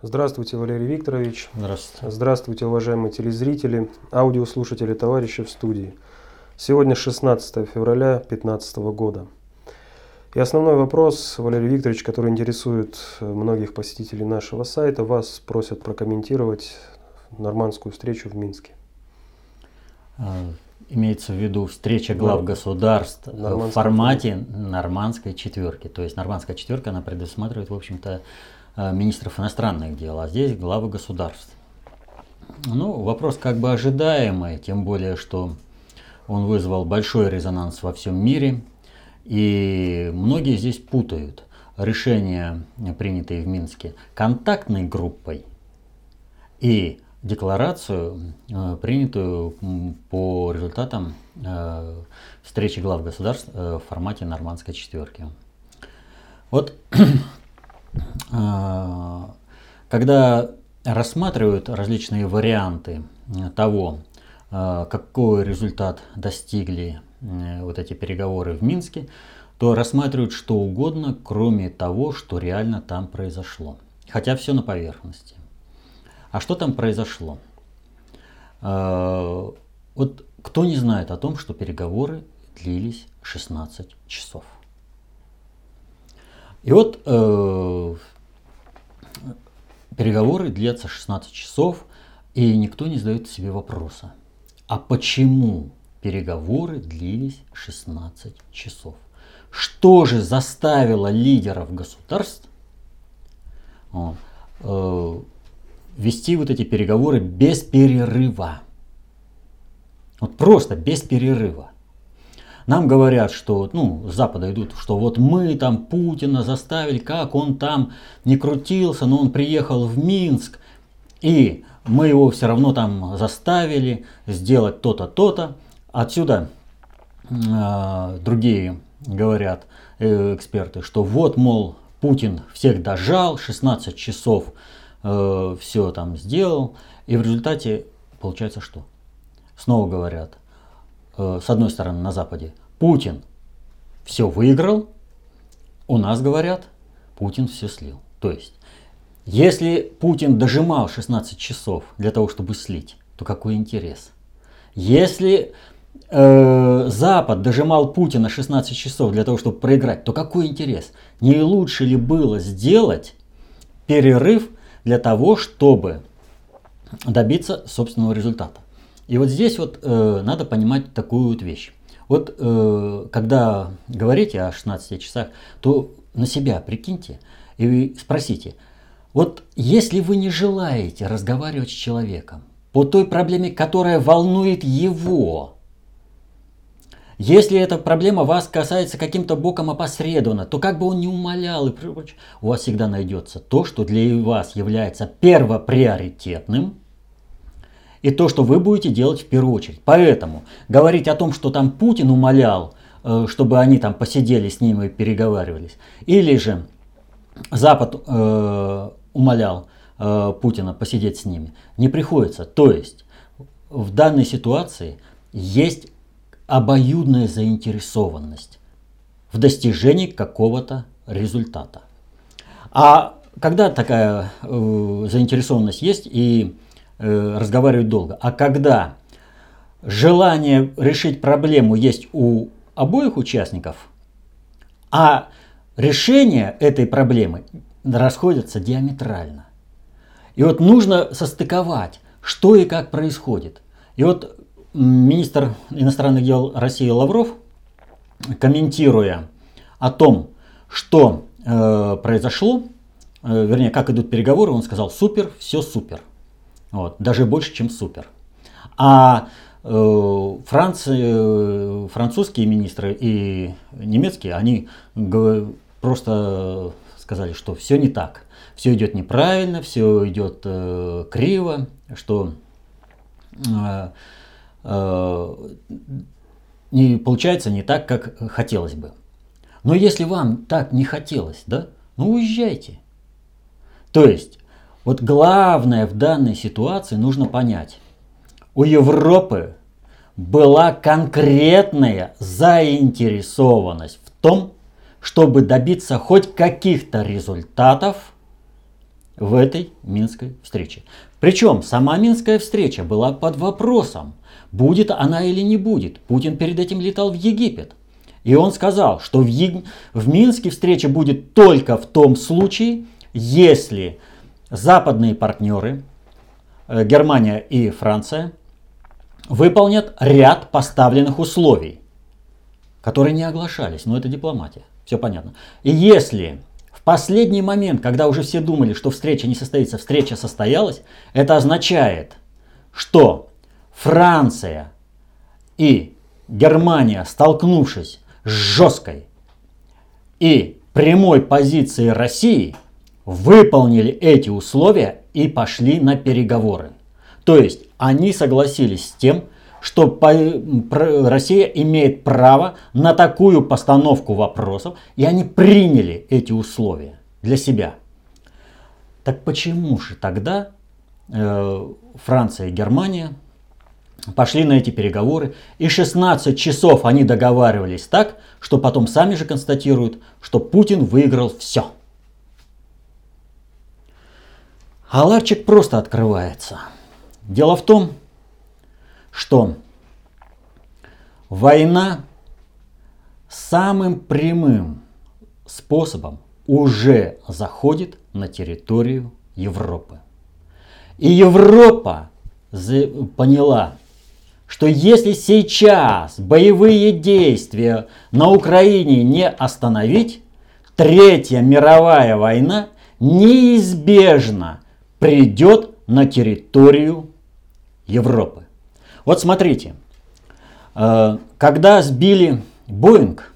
Здравствуйте, Валерий Викторович. Здравствуйте. Здравствуйте, уважаемые телезрители, аудиослушатели, товарищи в студии. Сегодня 16 февраля 2015 года. И основной вопрос, Валерий Викторович, который интересует многих посетителей нашего сайта, вас просят прокомментировать нормандскую встречу в Минске. А, имеется в виду встреча глав государств в формате нормандской четверки. То есть нормандская четверка, она предусматривает, в общем-то, министров иностранных дел, а здесь главы государств. Ну, вопрос как бы ожидаемый, тем более, что он вызвал большой резонанс во всем мире. И многие здесь путают решения, принятые в Минске, контактной группой и декларацию, э, принятую по результатам э, встречи глав государств э, в формате нормандской четверки. Вот когда рассматривают различные варианты того, какой результат достигли вот эти переговоры в Минске, то рассматривают что угодно, кроме того, что реально там произошло. Хотя все на поверхности. А что там произошло? А, вот кто не знает о том, что переговоры длились 16 часов. И вот э, переговоры длятся 16 часов, и никто не задает себе вопроса, а почему переговоры длились 16 часов? Что же заставило лидеров государств э, вести вот эти переговоры без перерыва. Вот просто без перерыва. Нам говорят, что, ну, с Запада идут, что вот мы там Путина заставили, как он там не крутился, но он приехал в Минск, и мы его все равно там заставили сделать то-то, то-то. Отсюда э, другие говорят, э, эксперты, что вот, мол, Путин всех дожал, 16 часов э, все там сделал, и в результате получается что? Снова говорят, э, с одной стороны на Западе, Путин все выиграл, у нас говорят, Путин все слил. То есть, если Путин дожимал 16 часов для того, чтобы слить, то какой интерес? Если э, Запад дожимал Путина 16 часов для того, чтобы проиграть, то какой интерес? Не лучше ли было сделать перерыв для того, чтобы добиться собственного результата. И вот здесь вот э, надо понимать такую вот вещь. Вот э, когда говорите о 16 часах, то на себя прикиньте и спросите, вот если вы не желаете разговаривать с человеком по той проблеме, которая волнует его, если эта проблема вас касается каким-то боком опосредованно, то как бы он ни умолял и прочее, у вас всегда найдется то, что для вас является первоприоритетным, и то, что вы будете делать в первую очередь. Поэтому говорить о том, что там Путин умолял, э, чтобы они там посидели с ним и переговаривались, или же Запад э, умолял э, Путина посидеть с ними, не приходится. То есть в данной ситуации есть обоюдная заинтересованность в достижении какого-то результата. А когда такая э, заинтересованность есть и э, разговаривать долго, а когда желание решить проблему есть у обоих участников, а решение этой проблемы расходятся диаметрально. И вот нужно состыковать, что и как происходит. И вот министр иностранных дел России Лавров, комментируя о том, что э, произошло, э, вернее, как идут переговоры, он сказал супер, все супер. Вот, даже больше, чем супер. А э, Франции, э, французские министры и немецкие, они просто сказали, что все не так. Все идет неправильно, все идет э, криво, что э, Э, не получается не так, как хотелось бы. Но если вам так не хотелось, да, ну уезжайте. То есть, вот главное в данной ситуации нужно понять. У Европы была конкретная заинтересованность в том, чтобы добиться хоть каких-то результатов в этой Минской встрече. Причем сама Минская встреча была под вопросом, будет она или не будет. Путин перед этим летал в Египет. И он сказал, что в, Е... в Минске встреча будет только в том случае, если западные партнеры, э, Германия и Франция, выполнят ряд поставленных условий, которые не оглашались. Но это дипломатия, все понятно. И если в последний момент, когда уже все думали, что встреча не состоится, встреча состоялась, это означает, что Франция и Германия, столкнувшись с жесткой и прямой позицией России, выполнили эти условия и пошли на переговоры. То есть они согласились с тем, что Россия имеет право на такую постановку вопросов, и они приняли эти условия для себя. Так почему же тогда э, Франция и Германия пошли на эти переговоры, и 16 часов они договаривались так, что потом сами же констатируют, что Путин выиграл все. А ларчик просто открывается. Дело в том, что война самым прямым способом уже заходит на территорию Европы. И Европа поняла, что если сейчас боевые действия на Украине не остановить, Третья мировая война неизбежно придет на территорию Европы. Вот смотрите, э, когда сбили Боинг,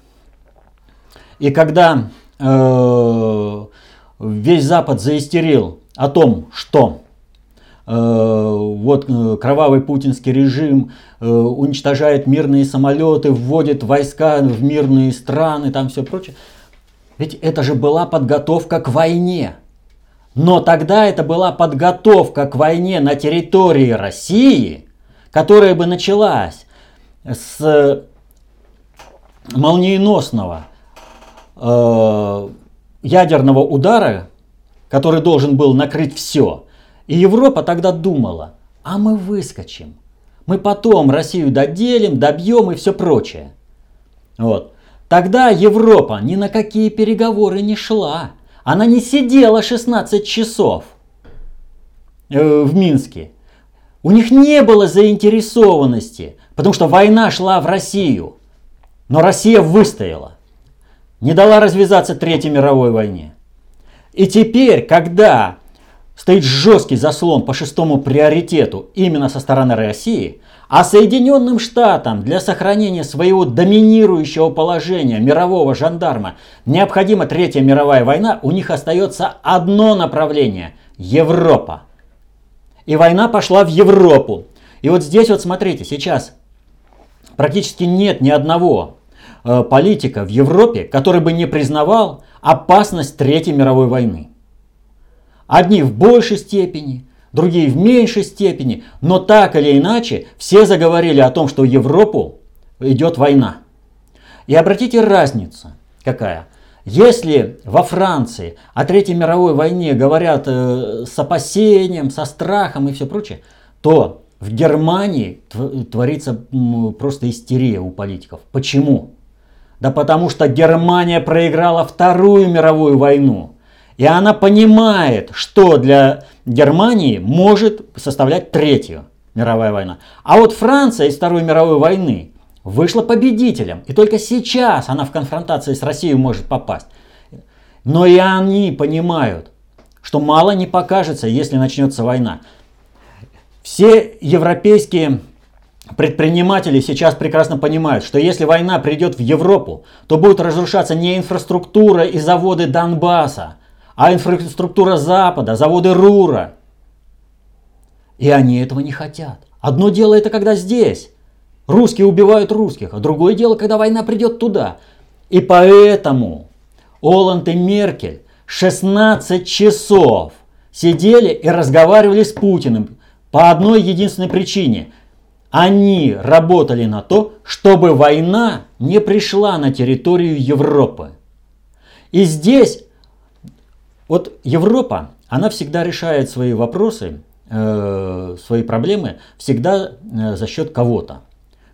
и когда э, весь Запад заистерил о том, что Э, вот кровавый путинский режим уничтожает мирные самолеты, вводит войска в мирные страны, там все прочее. Ведь это же была подготовка к войне. Но тогда это была подготовка к войне на территории России, которая бы началась с молниеносного э, ядерного удара, который должен был накрыть все – и Европа тогда думала, а мы выскочим. Мы потом Россию доделим, добьем и все прочее. Вот. Тогда Европа ни на какие переговоры не шла. Она не сидела 16 часов э, в Минске. У них не было заинтересованности, потому что война шла в Россию. Но Россия выстояла. Не дала развязаться Третьей мировой войне. И теперь, когда стоит жесткий заслон по шестому приоритету именно со стороны России, а Соединенным Штатам для сохранения своего доминирующего положения мирового жандарма необходима Третья мировая война, у них остается одно направление – Европа. И война пошла в Европу. И вот здесь вот смотрите, сейчас практически нет ни одного э, политика в Европе, который бы не признавал опасность Третьей мировой войны. Одни в большей степени, другие в меньшей степени, но так или иначе все заговорили о том, что в Европу идет война. И обратите разницу какая. Если во Франции о Третьей мировой войне говорят э, с опасением, со страхом и все прочее, то в Германии творится просто истерия у политиков. Почему? Да потому что Германия проиграла Вторую мировую войну. И она понимает, что для Германии может составлять третью мировая война. А вот Франция из Второй мировой войны вышла победителем. И только сейчас она в конфронтации с Россией может попасть. Но и они понимают, что мало не покажется, если начнется война. Все европейские предприниматели сейчас прекрасно понимают, что если война придет в Европу, то будет разрушаться не инфраструктура и заводы Донбасса, а инфраструктура Запада, заводы РУРа. И они этого не хотят. Одно дело это когда здесь. Русские убивают русских, а другое дело, когда война придет туда. И поэтому Оланд и Меркель 16 часов сидели и разговаривали с Путиным по одной единственной причине. Они работали на то, чтобы война не пришла на территорию Европы. И здесь вот Европа, она всегда решает свои вопросы, э, свои проблемы всегда э, за счет кого-то.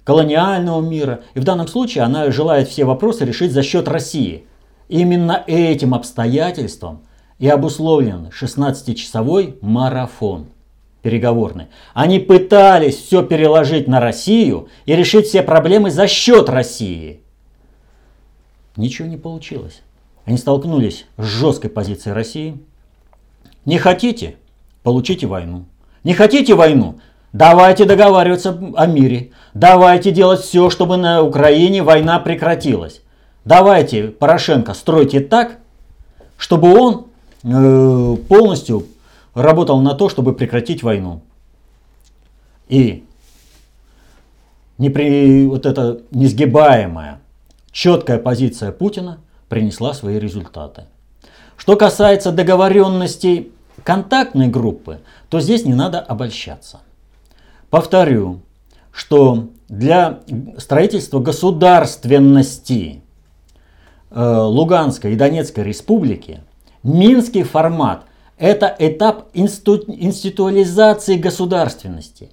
Колониального мира. И в данном случае она желает все вопросы решить за счет России. Именно этим обстоятельством и обусловлен 16-часовой марафон переговорный. Они пытались все переложить на Россию и решить все проблемы за счет России. Ничего не получилось. Они столкнулись с жесткой позицией России. Не хотите? Получите войну. Не хотите войну? Давайте договариваться о мире. Давайте делать все, чтобы на Украине война прекратилась. Давайте, Порошенко, стройте так, чтобы он э, полностью работал на то, чтобы прекратить войну. И непри, вот эта несгибаемая, четкая позиция Путина принесла свои результаты. Что касается договоренностей контактной группы, то здесь не надо обольщаться. Повторю, что для строительства государственности э, Луганской и Донецкой республики Минский формат – это этап инсту, институализации государственности,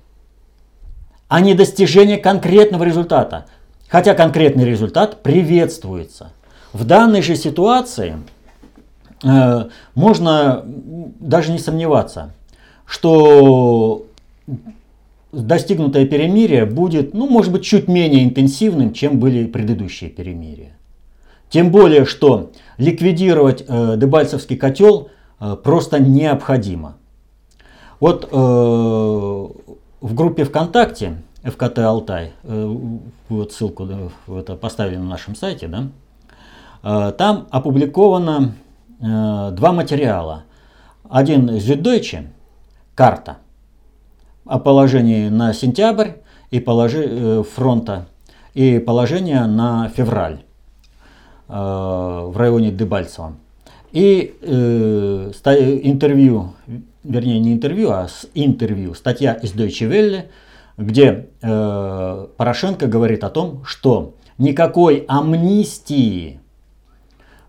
а не достижение конкретного результата. Хотя конкретный результат приветствуется. В данной же ситуации э, можно даже не сомневаться, что достигнутое перемирие будет, ну, может быть, чуть менее интенсивным, чем были предыдущие перемирия. Тем более, что ликвидировать э, Дебальцевский котел э, просто необходимо. Вот э, в группе ВКонтакте ФКТ Алтай, э, вот ссылку да, это поставили на нашем сайте, да, там опубликовано э, два материала. Один из Süddeutsche, карта о положении на сентябрь и положи, э, фронта и положение на февраль. Э, в районе Дебальцева. И э, интервью, вернее не интервью, а с интервью, статья из Deutsche Welle, где э, Порошенко говорит о том, что никакой амнистии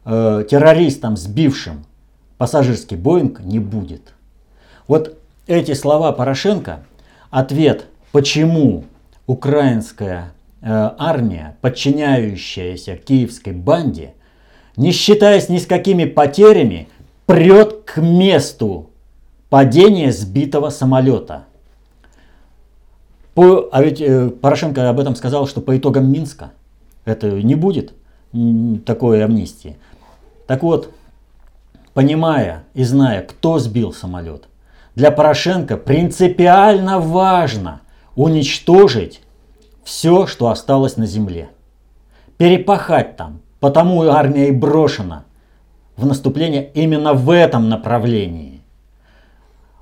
э, террористам, сбившим пассажирский Боинг, не будет. Вот эти слова Порошенко – ответ, почему украинская Э, армия, подчиняющаяся киевской банде, не считаясь ни с какими потерями, прет к месту падения сбитого самолета. По, а ведь э, Порошенко об этом сказал, что по итогам Минска это не будет такой амнистии. Так вот, понимая и зная, кто сбил самолет, для Порошенко принципиально важно уничтожить все, что осталось на земле. Перепахать там, потому и армия и брошена в наступление именно в этом направлении.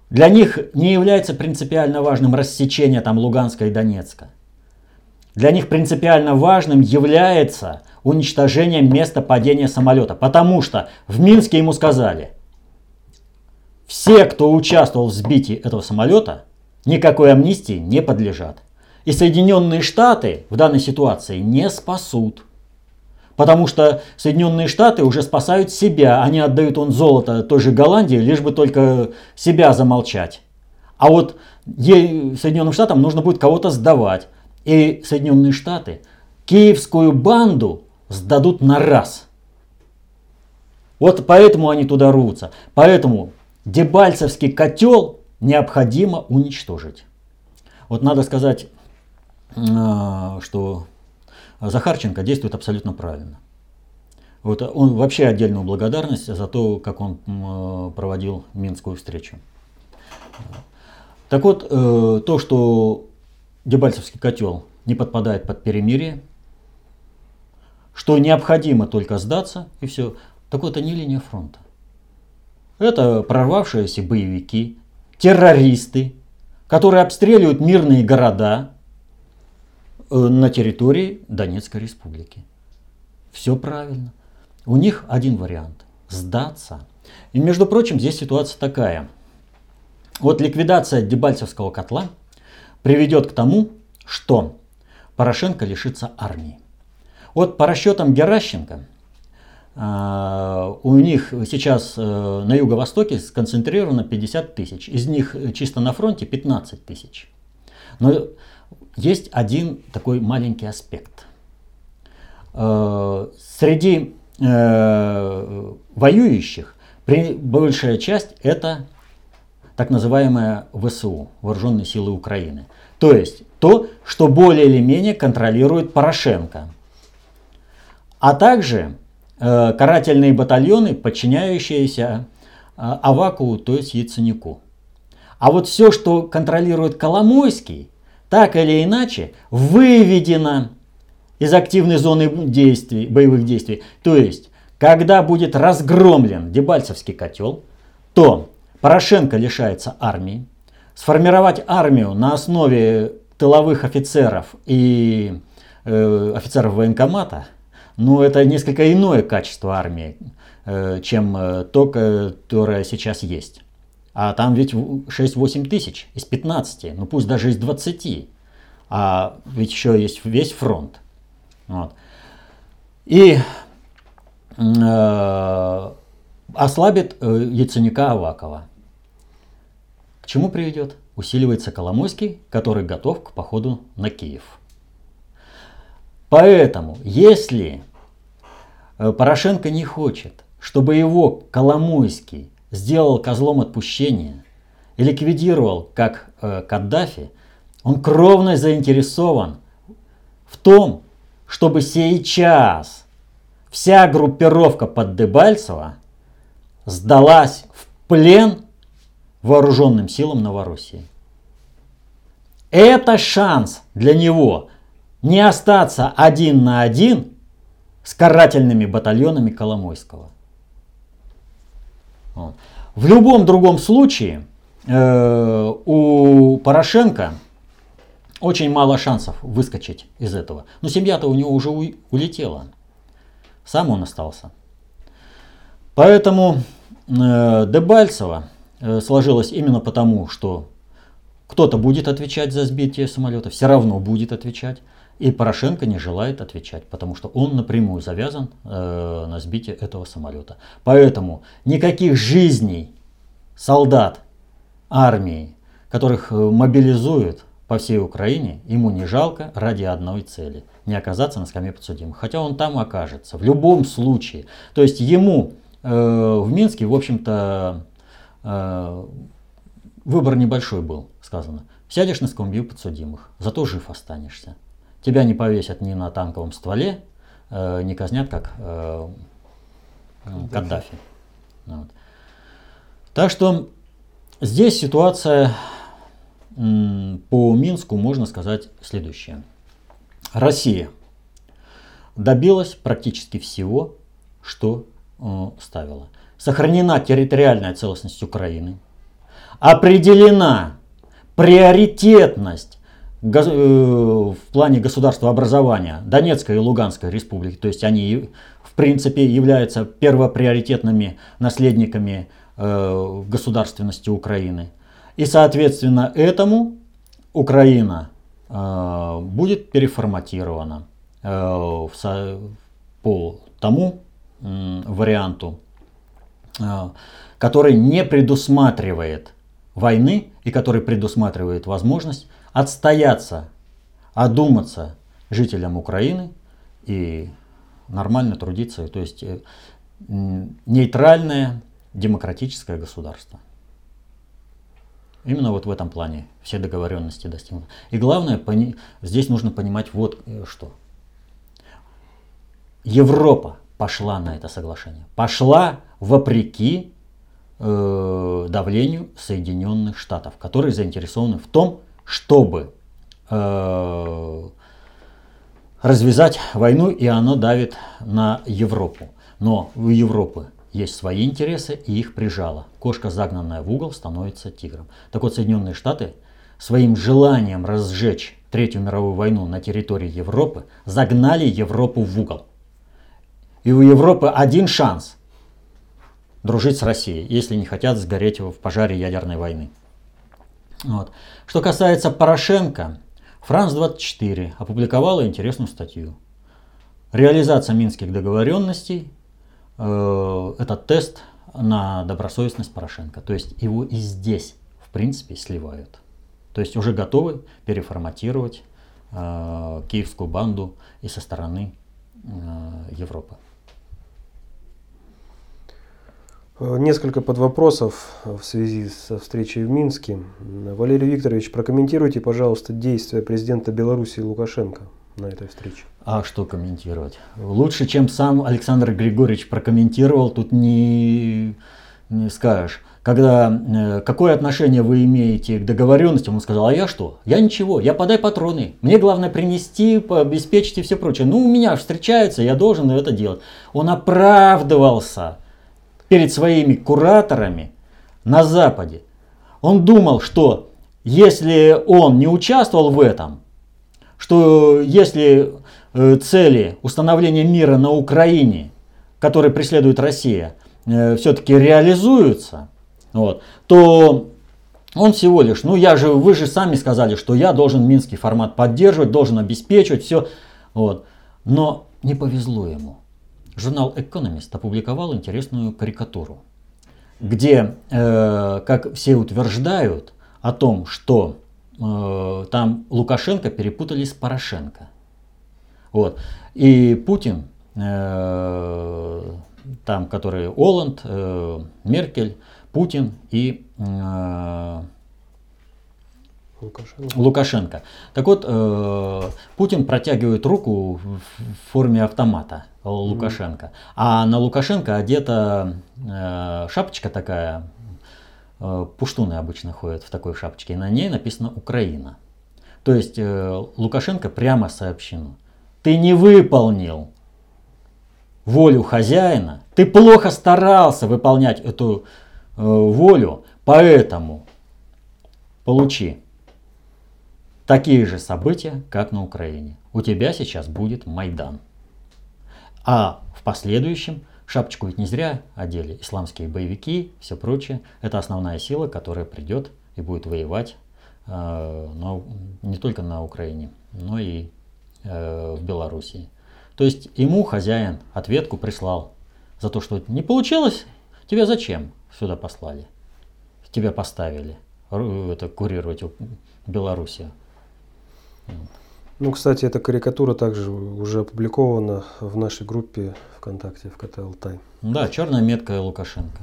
Для них не является принципиально важным рассечение там Луганска и Донецка. Для них принципиально важным является уничтожение места падения самолета. Потому что в Минске ему сказали, все, кто участвовал в сбитии этого самолета, никакой амнистии не подлежат. И Соединенные Штаты в данной ситуации не спасут. Потому что Соединенные Штаты уже спасают себя. Они отдают он золото той же Голландии, лишь бы только себя замолчать. А вот Соединенным Штатам нужно будет кого-то сдавать. И Соединенные Штаты киевскую банду сдадут на раз. Вот поэтому они туда рвутся. Поэтому Дебальцевский котел необходимо уничтожить. Вот надо сказать а, что Захарченко действует абсолютно правильно. Вот он вообще отдельную благодарность за то, как он проводил Минскую встречу. Так вот, э, то, что Дебальцевский котел не подпадает под перемирие, что необходимо только сдаться и все, так вот не линия фронта. Это прорвавшиеся боевики, террористы, которые обстреливают мирные города, Э, на территории Донецкой республики. Все правильно. У них один вариант – сдаться. И, между прочим, здесь ситуация такая. Вот ликвидация Дебальцевского котла приведет к тому, что Порошенко лишится армии. Вот по расчетам Геращенко, у них сейчас на юго-востоке сконцентрировано 50 тысяч. Из них чисто на фронте 15 тысяч. Но есть один такой маленький аспект. Среди воюющих большая часть это так называемая ВСУ, Вооруженные силы Украины. То есть то, что более или менее контролирует Порошенко. А также э, карательные батальоны, подчиняющиеся э, Аваку, то есть Яценюку. А вот все, что контролирует Коломойский, так или иначе выведено из активной зоны действий, боевых действий. То есть, когда будет разгромлен Дебальцевский котел, то Порошенко лишается армии. Сформировать армию на основе тыловых офицеров и э, офицеров военкомата, ну это несколько иное качество армии, э, чем э, то, которое сейчас есть. А там ведь 6-8 тысяч из 15, ну пусть даже из 20. А ведь еще есть весь фронт. Вот. И э, ослабит э, Яценюка Авакова. К чему приведет? Усиливается Коломойский, который готов к походу на Киев. Поэтому, если э, Порошенко не хочет, чтобы его Коломойский сделал козлом отпущения и ликвидировал как э, Каддафи, он кровно заинтересован в том, чтобы сейчас вся группировка под Дебальцево сдалась в плен вооруженным силам Новороссии. Это шанс для него не остаться один на один с карательными батальонами Коломойского. В любом другом случае э, у Порошенко очень мало шансов выскочить из этого. Но семья-то у него уже у, улетела. Сам он остался. Поэтому э, Дебальцева Э, сложилось именно потому, что кто-то будет отвечать за сбитие самолета, все равно будет отвечать. И Порошенко не желает отвечать, потому что он напрямую завязан э, на сбитие этого самолета. Поэтому никаких жизней солдат армии, которых э, мобилизуют по всей Украине, ему не жалко ради одной цели – не оказаться на скамье подсудимых. Хотя он там окажется, в любом случае. То есть ему э, в Минске, в общем-то, Э, выбор небольшой был, сказано. Сядешь на скамью подсудимых, зато жив останешься. Тебя не повесят ни на танковом стволе, э, не казнят, как э, Каддафи. Вот. Так что здесь ситуация по Минску можно сказать следующее. Россия добилась практически всего, что ставила сохранена территориальная целостность Украины, определена приоритетность э, в плане государства образования Донецкой и Луганской республики, то есть они в принципе являются первоприоритетными наследниками э, государственности Украины. И соответственно этому Украина э, будет переформатирована по тому варианту который не предусматривает войны и который предусматривает возможность отстояться, одуматься жителям Украины и нормально трудиться, то есть э, нейтральное демократическое государство. Именно вот в этом плане все договоренности достигнуты. И главное, здесь нужно понимать вот э, что. Европа пошла на это соглашение. Пошла вопреки э, давлению Соединенных Штатов, которые заинтересованы в том, чтобы э, развязать войну, и оно давит на Европу. Но у Европы есть свои интересы, и их прижало. Кошка, загнанная в угол, становится тигром. Так вот, Соединенные Штаты своим желанием разжечь Третью мировую войну на территории Европы загнали Европу в угол. И у Европы один шанс дружить с Россией, если не хотят сгореть в пожаре ядерной войны. Вот. Что касается Порошенко, Франс-24 опубликовала интересную статью. Реализация минских договоренностей э, этот тест на добросовестность Порошенко. То есть его и здесь, в принципе, сливают. То есть уже готовы переформатировать э, киевскую банду и со стороны э, Европы. Э, несколько подвопросов в связи со встречей в Минске. Валерий Викторович, прокомментируйте, пожалуйста, действия президента Беларуси Лукашенко на этой встрече. А что комментировать? Лучше, чем сам Александр Григорьевич прокомментировал, тут не, не скажешь. Когда э, какое отношение вы имеете к договоренности, он сказал, а я что? Я ничего, я подай патроны. Мне главное принести, обеспечить и все прочее. Ну, у меня встречаются, я должен это делать. Он оправдывался перед своими кураторами на Западе. Он думал, что если он не участвовал в этом, что если э, цели установления мира на Украине, которые преследует Россия, э, все-таки реализуются, вот, то он всего лишь, ну я же, вы же сами сказали, что я должен минский формат поддерживать, должен обеспечивать все. Вот. Но не повезло ему. Журнал Economist опубликовал интересную карикатуру, где, э, как все утверждают, о том, что э, там Лукашенко перепутали с Порошенко. Вот. И Путин, э, там, который Оланд, э, Меркель, Путин и э, Лукашенко. Лукашенко. Так вот, э, Путин протягивает руку в форме автомата Лукашенко. А на Лукашенко одета э, шапочка такая, э, пуштуны обычно ходят в такой шапочке, и на ней написано Украина. То есть э, Лукашенко прямо сообщено. Ты не выполнил волю хозяина, ты плохо старался выполнять эту э, волю, поэтому получи такие же события, как на Украине. У тебя сейчас будет Майдан. А в последующем шапочку ведь не зря одели исламские боевики, все прочее. Это основная сила, которая придет и будет воевать э, но не только на Украине, но и э, в Белоруссии. То есть ему хозяин ответку прислал за то, что не получилось, тебя зачем сюда послали? Тебя поставили это, курировать Белоруссию. Ну, кстати, эта карикатура также уже опубликована в нашей группе ВКонтакте в КТ Алтай. Да, черная метка Лукашенко.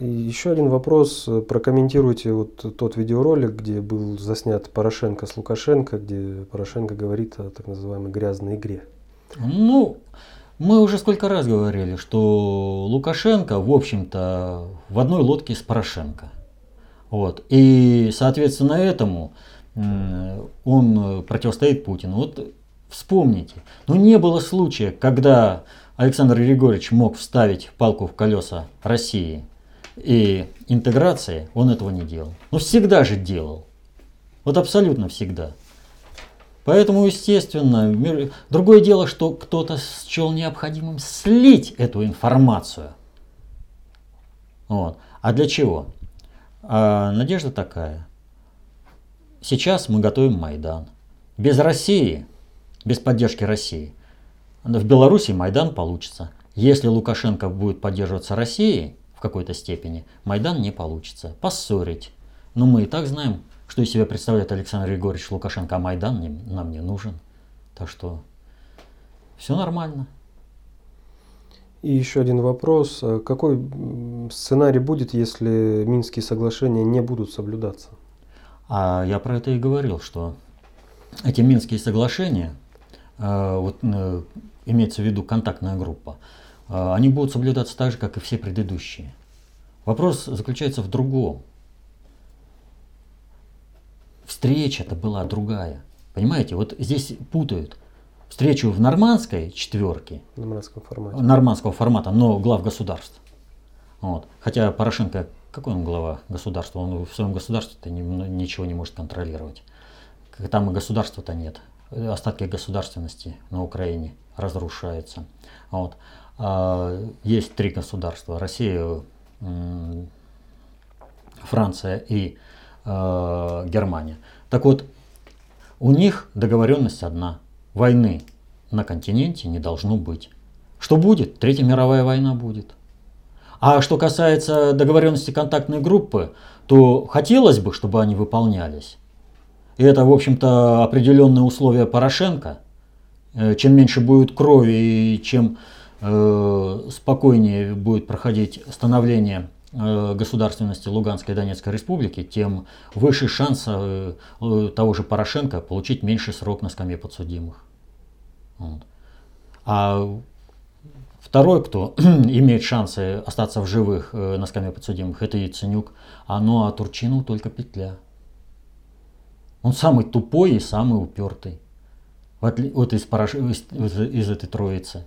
И еще один вопрос. Прокомментируйте вот тот видеоролик, где был заснят Порошенко с Лукашенко, где Порошенко говорит о так называемой грязной игре. Ну, мы уже сколько раз говорили, что Лукашенко, в общем-то, в одной лодке с Порошенко. Вот. И, соответственно, этому он противостоит Путину. Вот вспомните, ну не было случая, когда Александр Григорьевич мог вставить палку в колеса России и интеграции, он этого не делал. Но всегда же делал. Вот абсолютно всегда. Поэтому, естественно, другое дело, что кто-то счел необходимым слить эту информацию. Вот. А для чего? А надежда такая. Сейчас мы готовим Майдан. Без России, без поддержки России, в Беларуси Майдан получится. Если Лукашенко будет поддерживаться Россией в какой-то степени, Майдан не получится. Поссорить. Но мы и так знаем, что из себя представляет Александр Григорьевич Лукашенко, а Майдан не, нам не нужен. Так что все нормально. И еще один вопрос. Какой сценарий будет, если Минские соглашения не будут соблюдаться? А я про это и говорил, что эти Минские соглашения, э, вот э, имеется в виду контактная группа, э, они будут соблюдаться так же, как и все предыдущие. Вопрос заключается в другом. Встреча-то была другая. Понимаете, вот здесь путают встречу в нормандской четверке, нормандского формата, нормандского формата но глав государств. Вот. Хотя Порошенко какой он глава государства? Он в своем государстве-то ничего не может контролировать. Там и государства-то нет. Остатки государственности на Украине разрушаются. Вот. А есть три государства. Россия, Франция и э, Германия. Так вот, у них договоренность одна. Войны на континенте не должно быть. Что будет? Третья мировая война будет. А что касается договоренности контактной группы, то хотелось бы, чтобы они выполнялись. И это, в общем-то, определенные условия Порошенко. Э, чем меньше будет крови и чем э, спокойнее будет проходить становление э, государственности Луганской и Донецкой республики, тем выше шанс э, э, того же Порошенко получить меньше срок на скамье подсудимых. Вот. А Второй, кто имеет шансы остаться в живых э, на скамье подсудимых, это Яценюк. А ну а Турчинов только петля. Он самый тупой и самый упертый. Вот из, параш... из, из этой троицы.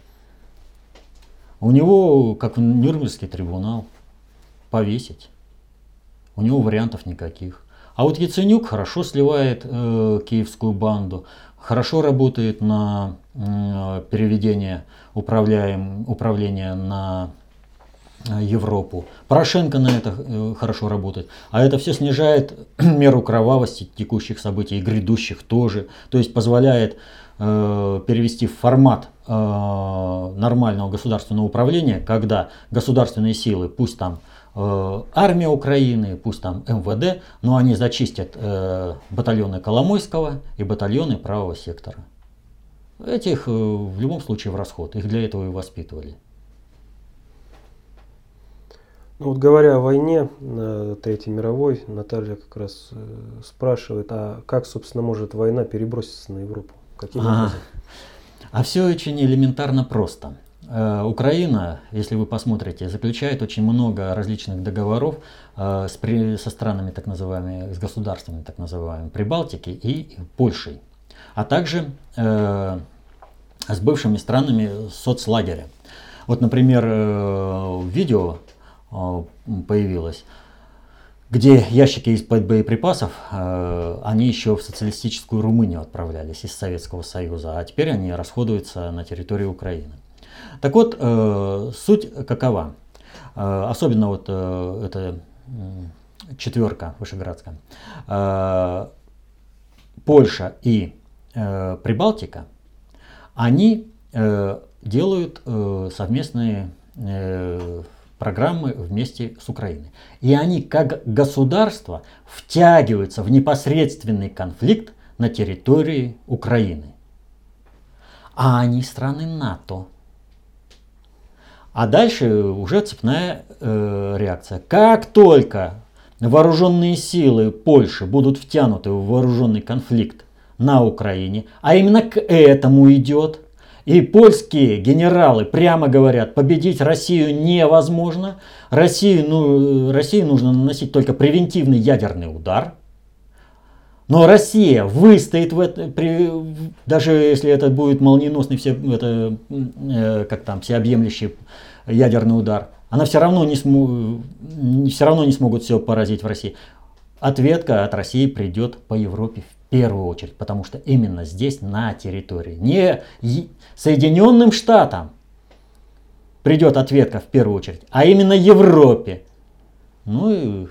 У него, как Нюрнбергский трибунал, повесить. У него вариантов никаких. А вот Яценюк хорошо сливает э, киевскую банду, хорошо работает на э, переведение управляем, управления на э, Европу. Порошенко на это э, хорошо работает. А это все снижает меру кровавости текущих событий и грядущих тоже. То есть позволяет э, перевести в формат э, нормального государственного управления, когда государственные силы, пусть там э, армия Украины, пусть там МВД, но они зачистят э, батальоны Коломойского и батальоны правого сектора. Этих э, в любом случае в расход. Их для этого и воспитывали. Ну вот говоря о войне на Третьей мировой, Наталья как раз э, спрашивает, а как, собственно, может война переброситься на Европу? Каким а, а все очень элементарно просто. Э, Украина, если вы посмотрите, заключает очень много различных договоров э, с, при, со странами так называемыми, с государствами так называемыми Прибалтики и Польшей, а также э, с бывшими странами соцлагеря. Вот, например, э, видео э, появилось, где ящики из-под боеприпасов, они еще в социалистическую Румынию отправлялись из Советского Союза, а теперь они расходуются на территории Украины. Так вот, суть какова? Особенно вот эта четверка вышеградская. Польша и Прибалтика – они э, делают э, совместные э, программы вместе с Украиной. И они как государство втягиваются в непосредственный конфликт на территории Украины. А они страны НАТО. А дальше уже цепная э, реакция. Как только вооруженные силы Польши будут втянуты в вооруженный конфликт на Украине, а именно к этому идет. И польские генералы прямо говорят, победить Россию невозможно. Россию, ну, России нужно наносить только превентивный ядерный удар. Но Россия выстоит в это, при, даже если это будет молниеносный, все, это, э, как там, всеобъемлющий ядерный удар, она все равно не, смо, все равно не смогут все поразить в России. Ответка от России придет по Европе первую очередь, потому что именно здесь, на территории, не Соединенным Штатам придет ответка в первую очередь, а именно Европе. Ну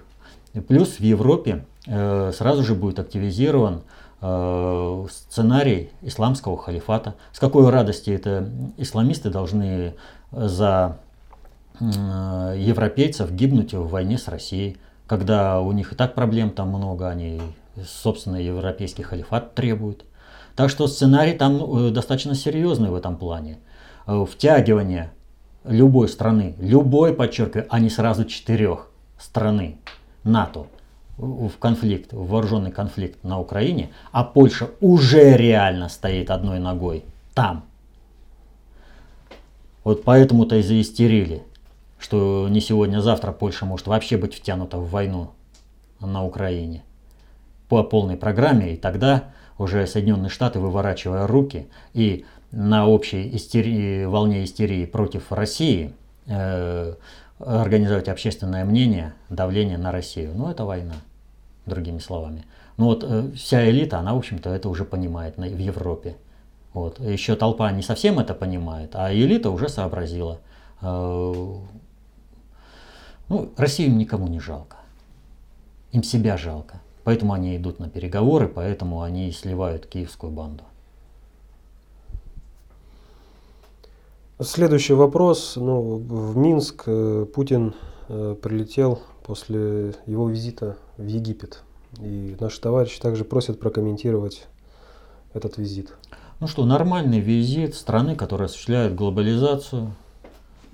и плюс в Европе э, сразу же будет активизирован э, сценарий исламского халифата. С какой радости это исламисты должны за э, европейцев гибнуть в войне с Россией, когда у них и так проблем там много, они собственно, европейский халифат требует. Так что сценарий там э, достаточно серьезный в этом плане. Э, втягивание любой страны, любой, подчеркиваю, а не сразу четырех страны НАТО в конфликт, в вооруженный конфликт на Украине, а Польша уже реально стоит одной ногой там. Вот поэтому-то и заистерили, что не сегодня, а завтра Польша может вообще быть втянута в войну на Украине по полной программе, и тогда уже Соединенные Штаты, выворачивая руки и на общей истерии, волне истерии против России, э, организовать общественное мнение, давление на Россию. Ну, это война, другими словами. Ну вот э, вся элита, она, в общем-то, это уже понимает на, в Европе. Вот. Еще толпа не совсем это понимает, а элита уже сообразила. Э, ну, Россию никому не жалко. Им себя жалко. Поэтому они идут на переговоры, поэтому они сливают киевскую банду. Следующий вопрос. Ну, в Минск э, Путин э, прилетел после его визита в Египет. И наши товарищи также просят прокомментировать этот визит. Ну что, нормальный визит страны, которая осуществляет глобализацию,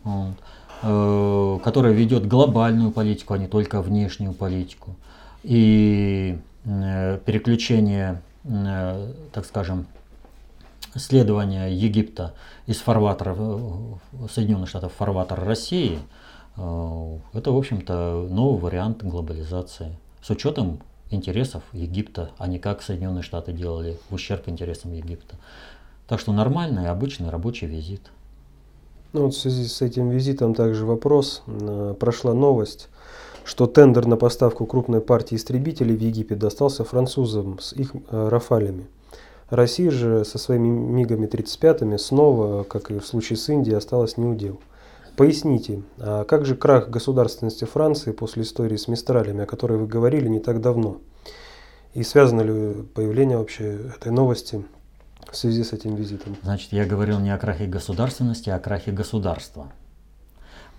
вот, э, которая ведет глобальную политику, а не только внешнюю политику. И э, переключение, э, так скажем, следования Египта из фарватера Соединенных Штатов в фарватер России, э, это, в общем-то, новый вариант глобализации с учетом интересов Египта, а не как Соединенные Штаты делали в ущерб интересам Египта. Так что нормальный, обычный рабочий визит. Ну, вот в связи с этим визитом также вопрос. Прошла новость, что тендер на поставку крупной партии истребителей в Египет достался французам с их э, «Рафалями». Россия же со своими МиГами 35 снова, как и в случае с Индией, осталась неудел. Поясните, а как же крах государственности Франции после истории с Мистралями, о которой вы говорили не так давно? И связано ли появление вообще этой новости в связи с этим визитом? Значит, я говорил не о крахе государственности, а о крахе государства.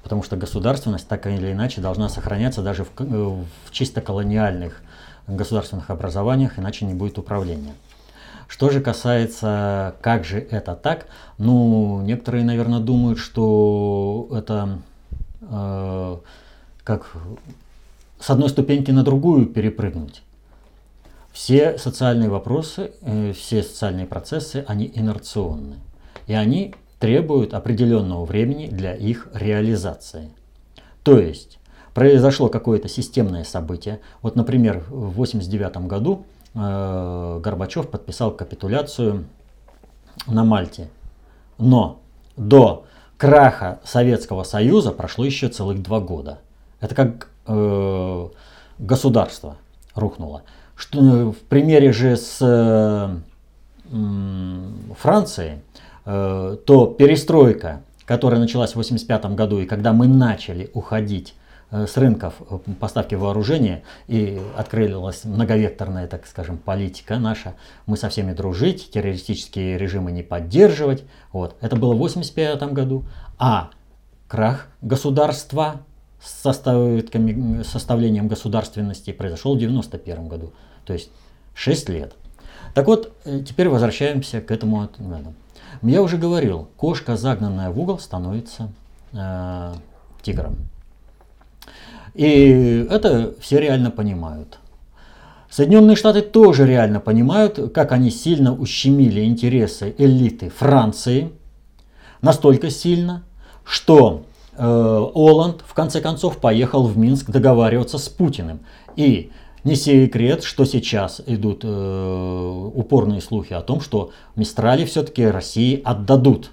Потому что государственность так или иначе должна сохраняться даже в, в чисто колониальных государственных образованиях, иначе не будет управления. Что же касается, как же это так, ну, некоторые, наверное, думают, что это э, как с одной ступеньки на другую перепрыгнуть. Все социальные вопросы, э, все социальные процессы, они инерционны. И они требуют определенного времени для их реализации. То есть произошло какое-то системное событие. Вот, например, в 1989 году Э, Горбачев подписал капитуляцию на Мальте. Но до краха Советского Союза прошло еще целых два года. Это как э, государство рухнуло. Что, э, в примере же с э, Францией, то перестройка, которая началась в 1985 году, и когда мы начали уходить Э, с рынков э, поставки вооружения и открылась многовекторная, так скажем, политика наша. Мы со всеми дружить, террористические режимы не поддерживать. Вот. Это было в 1985 году. А крах государства с составлением государственности произошел в 1991 году. То есть 6 лет. Так вот, э, теперь возвращаемся к этому. Я уже говорил, кошка, загнанная в угол, становится э, тигром. И это все реально понимают. Соединенные Штаты тоже реально понимают, как они сильно ущемили интересы элиты Франции. Настолько сильно, что э, Оланд в конце концов поехал в Минск договариваться с Путиным. И не секрет, что сейчас идут э, упорные слухи о том, что Мистрали все-таки России отдадут.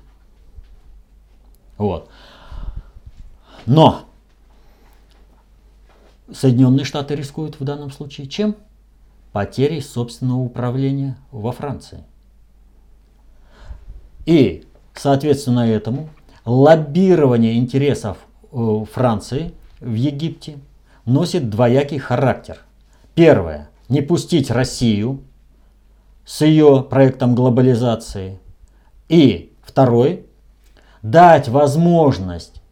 Вот. Но Соединенные Штаты рискуют в данном случае чем? Потерей собственного управления во Франции. И, соответственно этому, лоббирование интересов э, Франции в Египте носит двоякий характер. Первое. Не пустить Россию с ее проектом глобализации. И второй. Дать возможность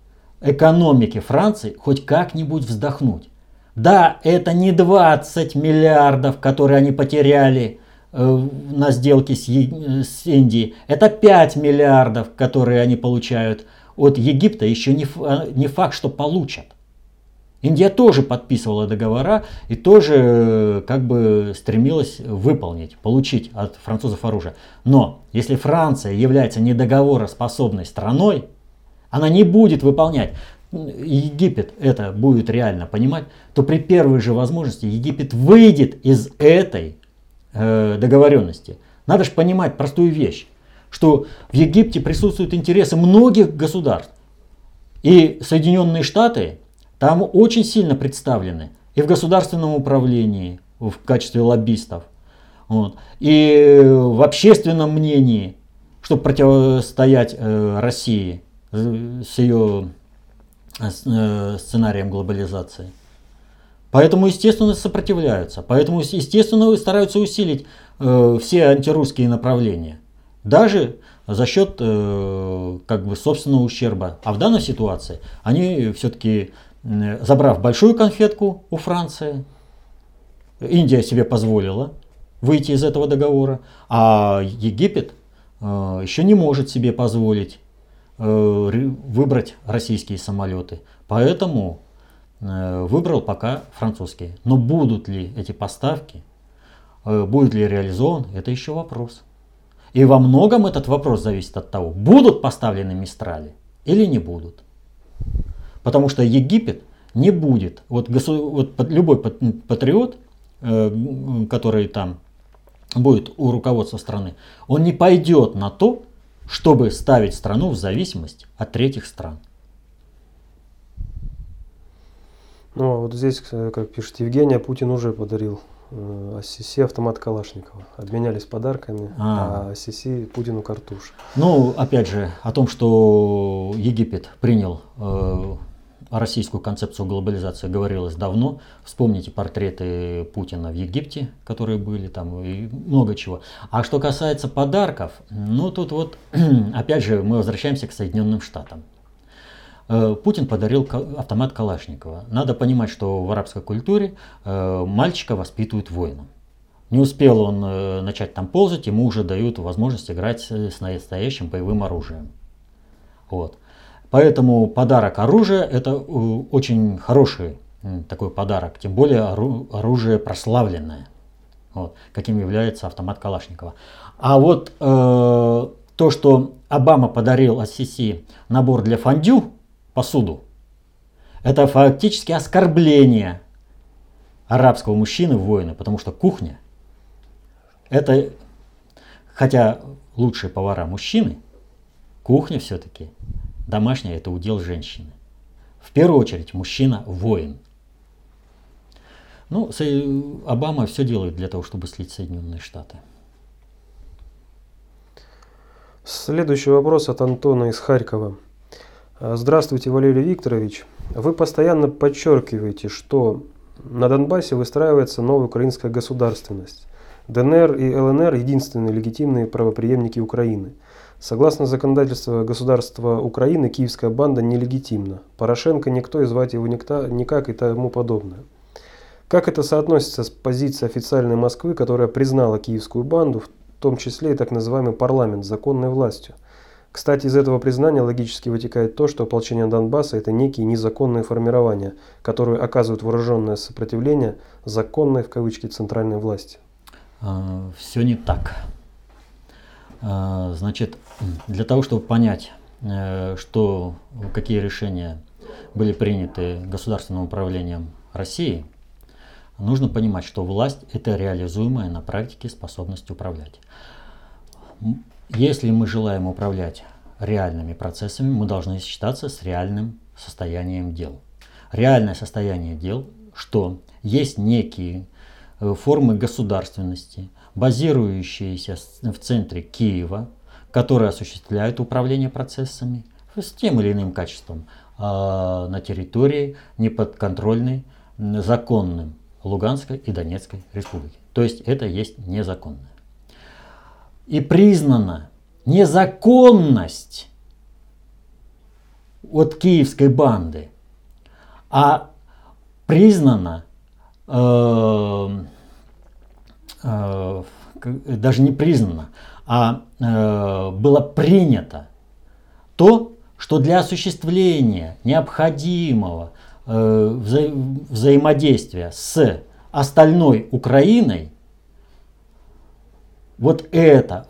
экономике Франции хоть как-нибудь вздохнуть. Да, это не 20 миллиардов, которые они потеряли э, на сделке с, с Индией. Это 5 миллиардов, которые они получают от Египта, еще не, не факт, что получат. Индия тоже подписывала договора и тоже э, как бы стремилась выполнить, получить от французов оружие. Но если Франция является недоговороспособной страной, она не будет выполнять. Египет это будет реально понимать, то при первой же возможности Египет выйдет из этой э, договоренности. Надо же понимать простую вещь, что в Египте присутствуют интересы многих государств. И Соединенные Штаты там очень сильно представлены и в государственном управлении в качестве лоббистов, вот, и в общественном мнении, чтобы противостоять э, России э, с ее Э, сценарием глобализации. Поэтому, естественно, сопротивляются. Поэтому, естественно, стараются усилить э, все антирусские направления. Даже за счет э, как бы собственного ущерба. А в данной ситуации они все-таки, э, забрав большую конфетку у Франции, Индия себе позволила выйти из этого договора, а Египет э, еще не может себе позволить э, выбрать российские самолеты. Поэтому э, выбрал пока французские. Но будут ли эти поставки, э, будет ли реализован, это еще вопрос. И во многом этот вопрос зависит от того, будут поставлены Мистрали или не будут. Потому что Египет не будет, вот, вот любой патриот, э, который там будет у руководства страны, он не пойдет на то, чтобы ставить страну в зависимость от третьих стран. Ну, а вот здесь, э, как пишет Евгения, Путин уже подарил Э, Ассиси автомат Калашникова. Обменялись подарками, а, а Ассиси Путину картуш. Ну, опять же, о том, что Египет принял э, российскую концепцию глобализации, говорилось давно. Вспомните портреты Путина в Египте, которые были там, и много чего. А что касается подарков, ну тут вот, опять же, мы возвращаемся к Соединенным Штатам. Э, Путин подарил автомат Калашникова. Надо понимать, что в арабской культуре э, мальчика воспитывают воином. Не успел он э, начать там ползать, ему уже дают возможность играть с настоящим боевым оружием. Вот. Поэтому подарок оружия это очень хороший такой подарок, тем более оружие прославленное, вот, каким является автомат Калашникова. А вот э, то, что Обама подарил Ассиси набор для фондю, посуду. Это фактически оскорбление арабского мужчины воина, потому что кухня это, хотя лучшие повара мужчины, кухня все-таки домашняя это удел женщины. В первую очередь мужчина воин. Ну, Обама все делает для того, чтобы слить Соединенные Штаты. Следующий вопрос от Антона из Харькова. А, здравствуйте, Валерий Викторович. Вы постоянно подчеркиваете, что на Донбассе выстраивается новая украинская государственность. ДНР и ЛНР – единственные легитимные правоприемники Украины. Согласно законодательству государства Украины, киевская банда нелегитимна. Порошенко никто и звать его никто, никак и тому подобное. Как это соотносится с позицией официальной Москвы, которая признала киевскую банду, в том числе и так называемый парламент, законной властью? Кстати, из этого признания логически вытекает то, что ополчение Донбасса – это некие незаконные формирования, которые оказывают вооруженное сопротивление законной в кавычки центральной власти. А, Все не так. А, значит, для того, чтобы понять, э, что, какие решения были приняты государственным управлением России, нужно понимать, что власть – это реализуемая на практике способность управлять. Если мы желаем управлять реальными процессами, мы должны считаться с реальным состоянием дел. Реальное состояние дел, что есть некие э, формы государственности, базирующиеся в центре Киева, которые осуществляют управление процессами с тем или иным качеством а на территории неподконтрольной законным Луганской и Донецкой республики. То есть это есть незаконное и признана незаконность от киевской банды, а признана э, э, даже не признано, а э, было принято то, что для осуществления необходимого э, вза взаимодействия с остальной Украиной вот это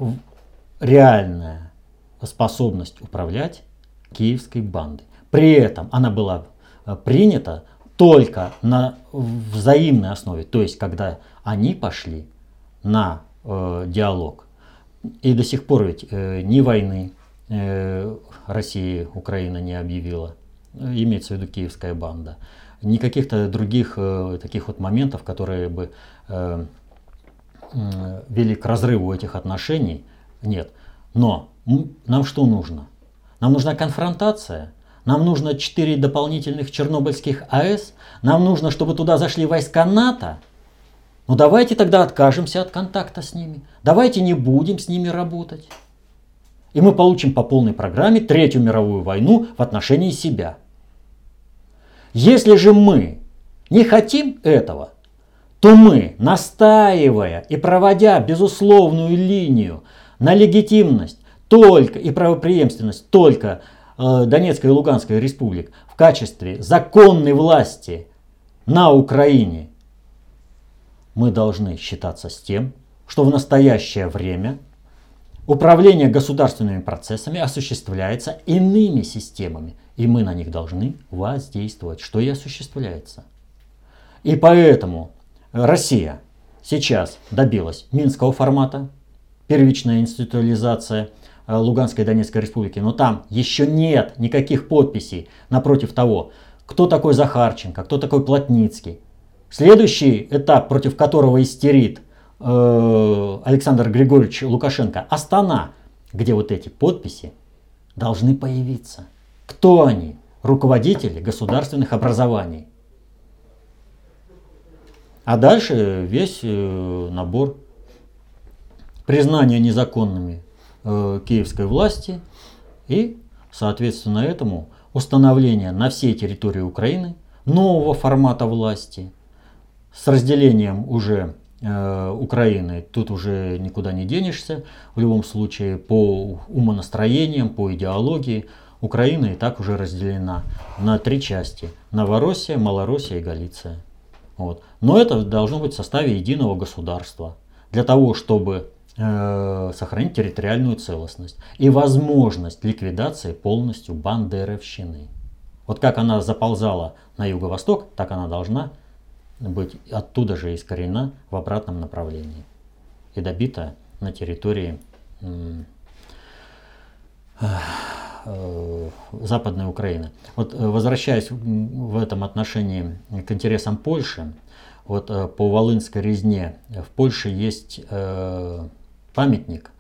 реальная способность управлять киевской бандой. При этом она была э, принята только на взаимной основе, то есть когда они пошли на э, диалог. И до сих пор ведь э, ни войны э, Россия, Украина не объявила, имеется в виду киевская банда, ни каких-то других э, таких вот моментов, которые бы э, вели к разрыву этих отношений, нет. Но нам что нужно? Нам нужна конфронтация, нам нужно 4 дополнительных чернобыльских АЭС, нам нужно, чтобы туда зашли войска НАТО. Ну давайте тогда откажемся от контакта с ними. Давайте не будем с ними работать. И мы получим по полной программе Третью мировую войну в отношении себя. Если же мы не хотим этого, то мы, настаивая и проводя безусловную линию на легитимность только и правопреемственность только э, Донецкой и Луганской республик в качестве законной власти на Украине, мы должны считаться с тем, что в настоящее время управление государственными процессами осуществляется иными системами, и мы на них должны воздействовать, что и осуществляется. И поэтому Россия сейчас добилась Минского формата, первичная институализация э, Луганской и Донецкой республики, но там еще нет никаких подписей напротив того, кто такой Захарченко, кто такой Плотницкий. Следующий этап, против которого истерит э, Александр Григорьевич Лукашенко, Астана, где вот эти подписи должны появиться. Кто они? Руководители государственных образований. А дальше весь э, набор признания незаконными э, киевской власти и, соответственно, этому установление на всей территории Украины нового формата власти с разделением уже э, Украины. Тут уже никуда не денешься. В любом случае по умонастроениям, по идеологии Украина и так уже разделена на три части. Новороссия, Малороссия и Галиция. Вот. Но это должно быть в составе единого государства для того, чтобы э, сохранить территориальную целостность и возможность ликвидации полностью бандеровщины. Вот как она заползала на юго-восток, так она должна быть оттуда же искорена в обратном направлении и добита на территории э, Западной Украины. Вот э, возвращаясь в этом отношении к интересам Польши, вот э, по Волынской резне в Польше есть памятник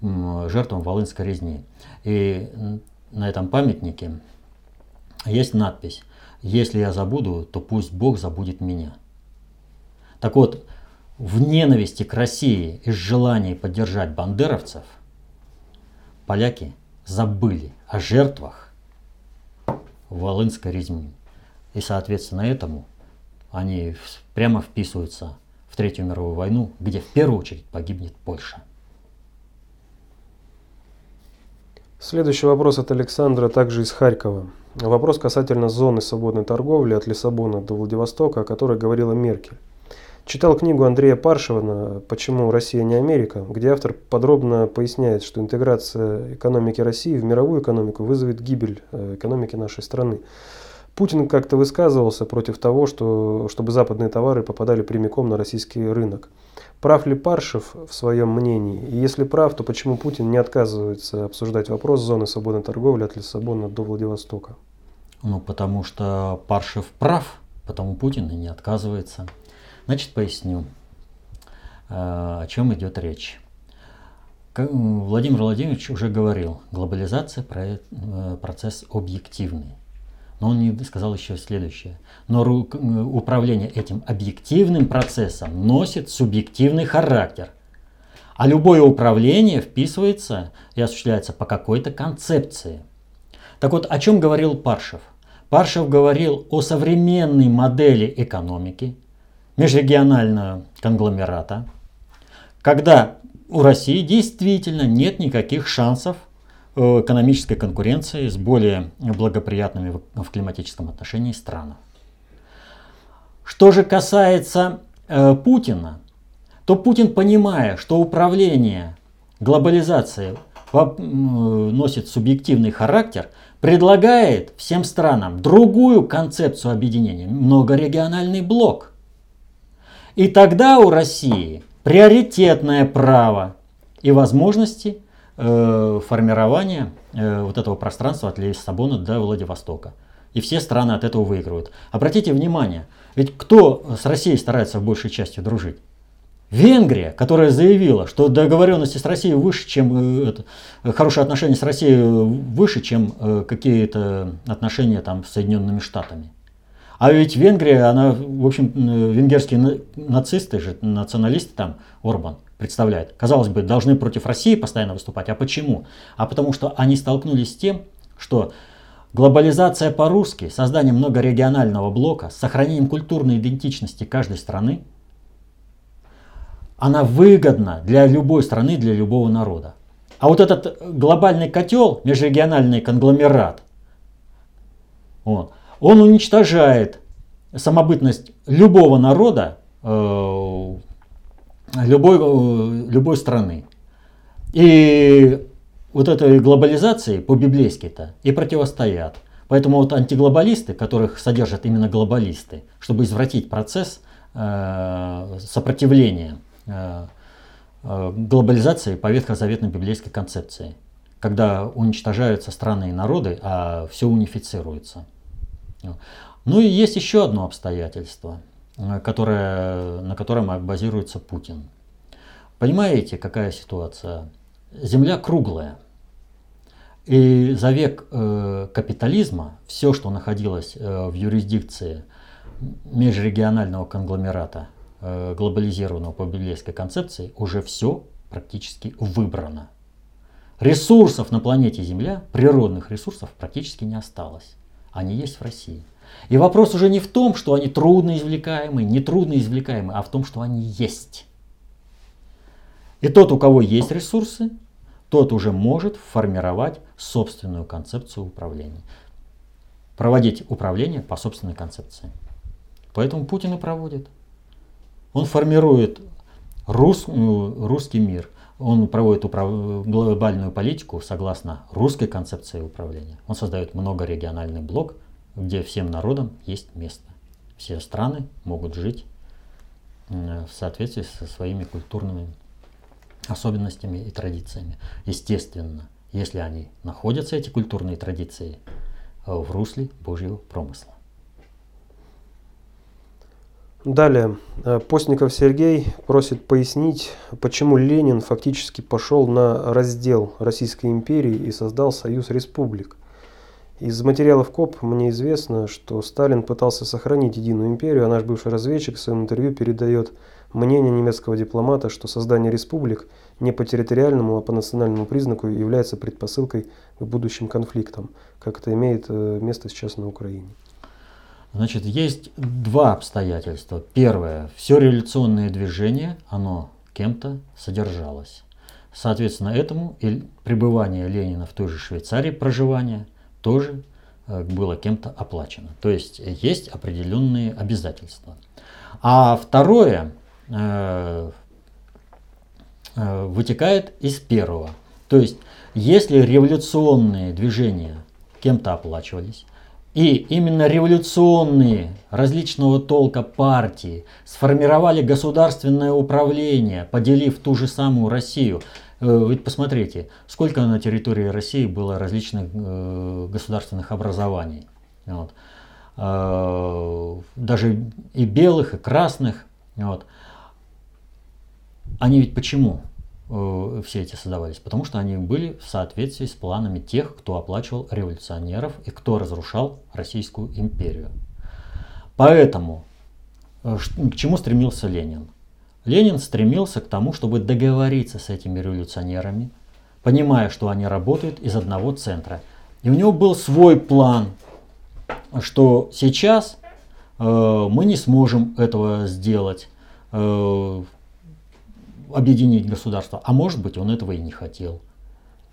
жертвам Волынской резни. И на этом памятнике есть надпись «Если я забуду, то пусть Бог забудет меня». Так вот, в ненависти к России и желании поддержать бандеровцев поляки – забыли о жертвах Волынской резни. И, соответственно, этому они прямо вписываются в Третью мировую войну, где в первую очередь погибнет Польша. Следующий вопрос от Александра, также из Харькова. Вопрос касательно зоны свободной торговли от Лиссабона до Владивостока, о которой говорила Меркель. Читал книгу Андрея Паршева «Почему Россия не Америка», где автор подробно поясняет, что интеграция экономики России в мировую экономику вызовет гибель э, экономики нашей страны. Путин как-то высказывался против того, что, чтобы западные товары попадали прямиком на российский рынок. Прав ли Паршев в своем мнении? И если прав, то почему Путин не отказывается обсуждать вопрос зоны свободной торговли от Лиссабона до Владивостока? Ну, потому что Паршев прав, потому Путин и не отказывается. Значит, поясню, э, о чем идет речь. Владимир Владимирович уже говорил, глобализация э, процесс объективный. Но он не сказал еще следующее. Но управление этим объективным процессом носит субъективный характер. А любое управление вписывается и осуществляется по какой-то концепции. Так вот, о чем говорил Паршев? Паршев говорил о современной модели экономики, межрегионального конгломерата, когда у России действительно нет никаких шансов экономической конкуренции с более благоприятными в климатическом отношении странами. Что же касается э, Путина, то Путин, понимая, что управление глобализацией носит субъективный характер, предлагает всем странам другую концепцию объединения, многорегиональный блок – и тогда у России приоритетное право и возможности э, формирования э, вот этого пространства от Лиссабона до Владивостока. И все страны от этого выигрывают. Обратите внимание, ведь кто с Россией старается в большей части дружить? Венгрия, которая заявила, что договоренности с Россией выше, чем э, это, хорошие отношения с Россией выше, чем какие-то отношения там с Соединенными Штатами. А ведь Венгрия, она, в общем, венгерские нацисты же, националисты там, Орбан, представляют. Казалось бы, должны против России постоянно выступать. А почему? А потому что они столкнулись с тем, что глобализация по-русски, создание многорегионального блока с сохранением культурной идентичности каждой страны, она выгодна для любой страны, для любого народа. А вот этот глобальный котел, межрегиональный конгломерат, он, он уничтожает самобытность любого народа, э, любой, э, любой страны. И вот этой глобализации по-библейски-то и противостоят. Поэтому вот антиглобалисты, которых содержат именно глобалисты, чтобы извратить процесс э, сопротивления э, э, глобализации по ветхозаветной библейской концепции, когда уничтожаются страны и народы, а все унифицируется. Ну и есть еще одно обстоятельство, которое, на котором базируется Путин. Понимаете, какая ситуация? Земля круглая. И за век э, капитализма все, что находилось э, в юрисдикции межрегионального конгломерата, э, глобализированного по библейской концепции, уже все практически выбрано. Ресурсов на планете Земля, природных ресурсов практически не осталось. Они есть в России. И вопрос уже не в том, что они трудно извлекаемы, не трудно извлекаемы, а в том, что они есть. И тот, у кого есть ресурсы, тот уже может формировать собственную концепцию управления. Проводить управление по собственной концепции. Поэтому Путин и проводит. Он формирует рус, ну, русский мир. Он проводит управ... глобальную политику согласно русской концепции управления. Он создает многорегиональный блок, где всем народам есть место. Все страны могут жить в соответствии со своими культурными особенностями и традициями. Естественно, если они находятся, эти культурные традиции, в русле Божьего промысла. Далее. Э, Постников Сергей просит пояснить, почему Ленин фактически пошел на раздел Российской империи и создал Союз Республик. Из материалов КОП мне известно, что Сталин пытался сохранить единую империю, а наш бывший разведчик в своем интервью передает мнение немецкого дипломата, что создание республик не по территориальному, а по национальному признаку является предпосылкой к будущим конфликтам, как это имеет э, место сейчас на Украине. Значит, есть два обстоятельства. Первое, все революционное движение, оно кем-то содержалось. Соответственно, этому и пребывание Ленина в той же Швейцарии, проживание, тоже э, было кем-то оплачено. То есть есть определенные обязательства. А второе э, э, вытекает из первого. То есть если революционные движения кем-то оплачивались, и именно революционные различного толка партии сформировали государственное управление, поделив ту же самую Россию – Э, ведь посмотрите, сколько на территории России было различных э, государственных образований. Вот. Э, даже и белых, и красных. Вот. Они ведь почему э, все эти создавались? Потому что они были в соответствии с планами тех, кто оплачивал революционеров и кто разрушал Российскую империю. Поэтому э, к чему стремился Ленин? Ленин стремился к тому, чтобы договориться с этими революционерами, понимая, что они работают из одного центра. И у него был свой план, что сейчас э, мы не сможем этого сделать, э, объединить государство. А может быть, он этого и не хотел.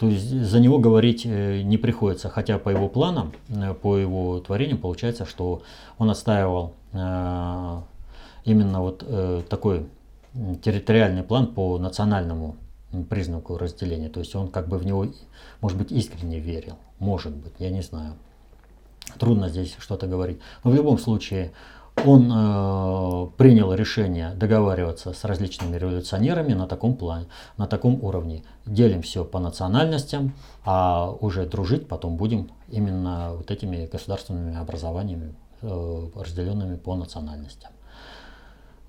То есть за него говорить э, не приходится, хотя по его планам, э, по его творениям получается, что он отстаивал э, именно вот такой территориальный план по национальному признаку разделения. То есть он как бы в него, может быть, искренне верил. Может быть, я не знаю. Трудно здесь что-то говорить. Но в любом случае он э, принял решение договариваться с различными революционерами на таком плане, на таком уровне. Делим все по национальностям, а уже дружить потом будем именно вот этими государственными образованиями, э, разделенными по национальностям.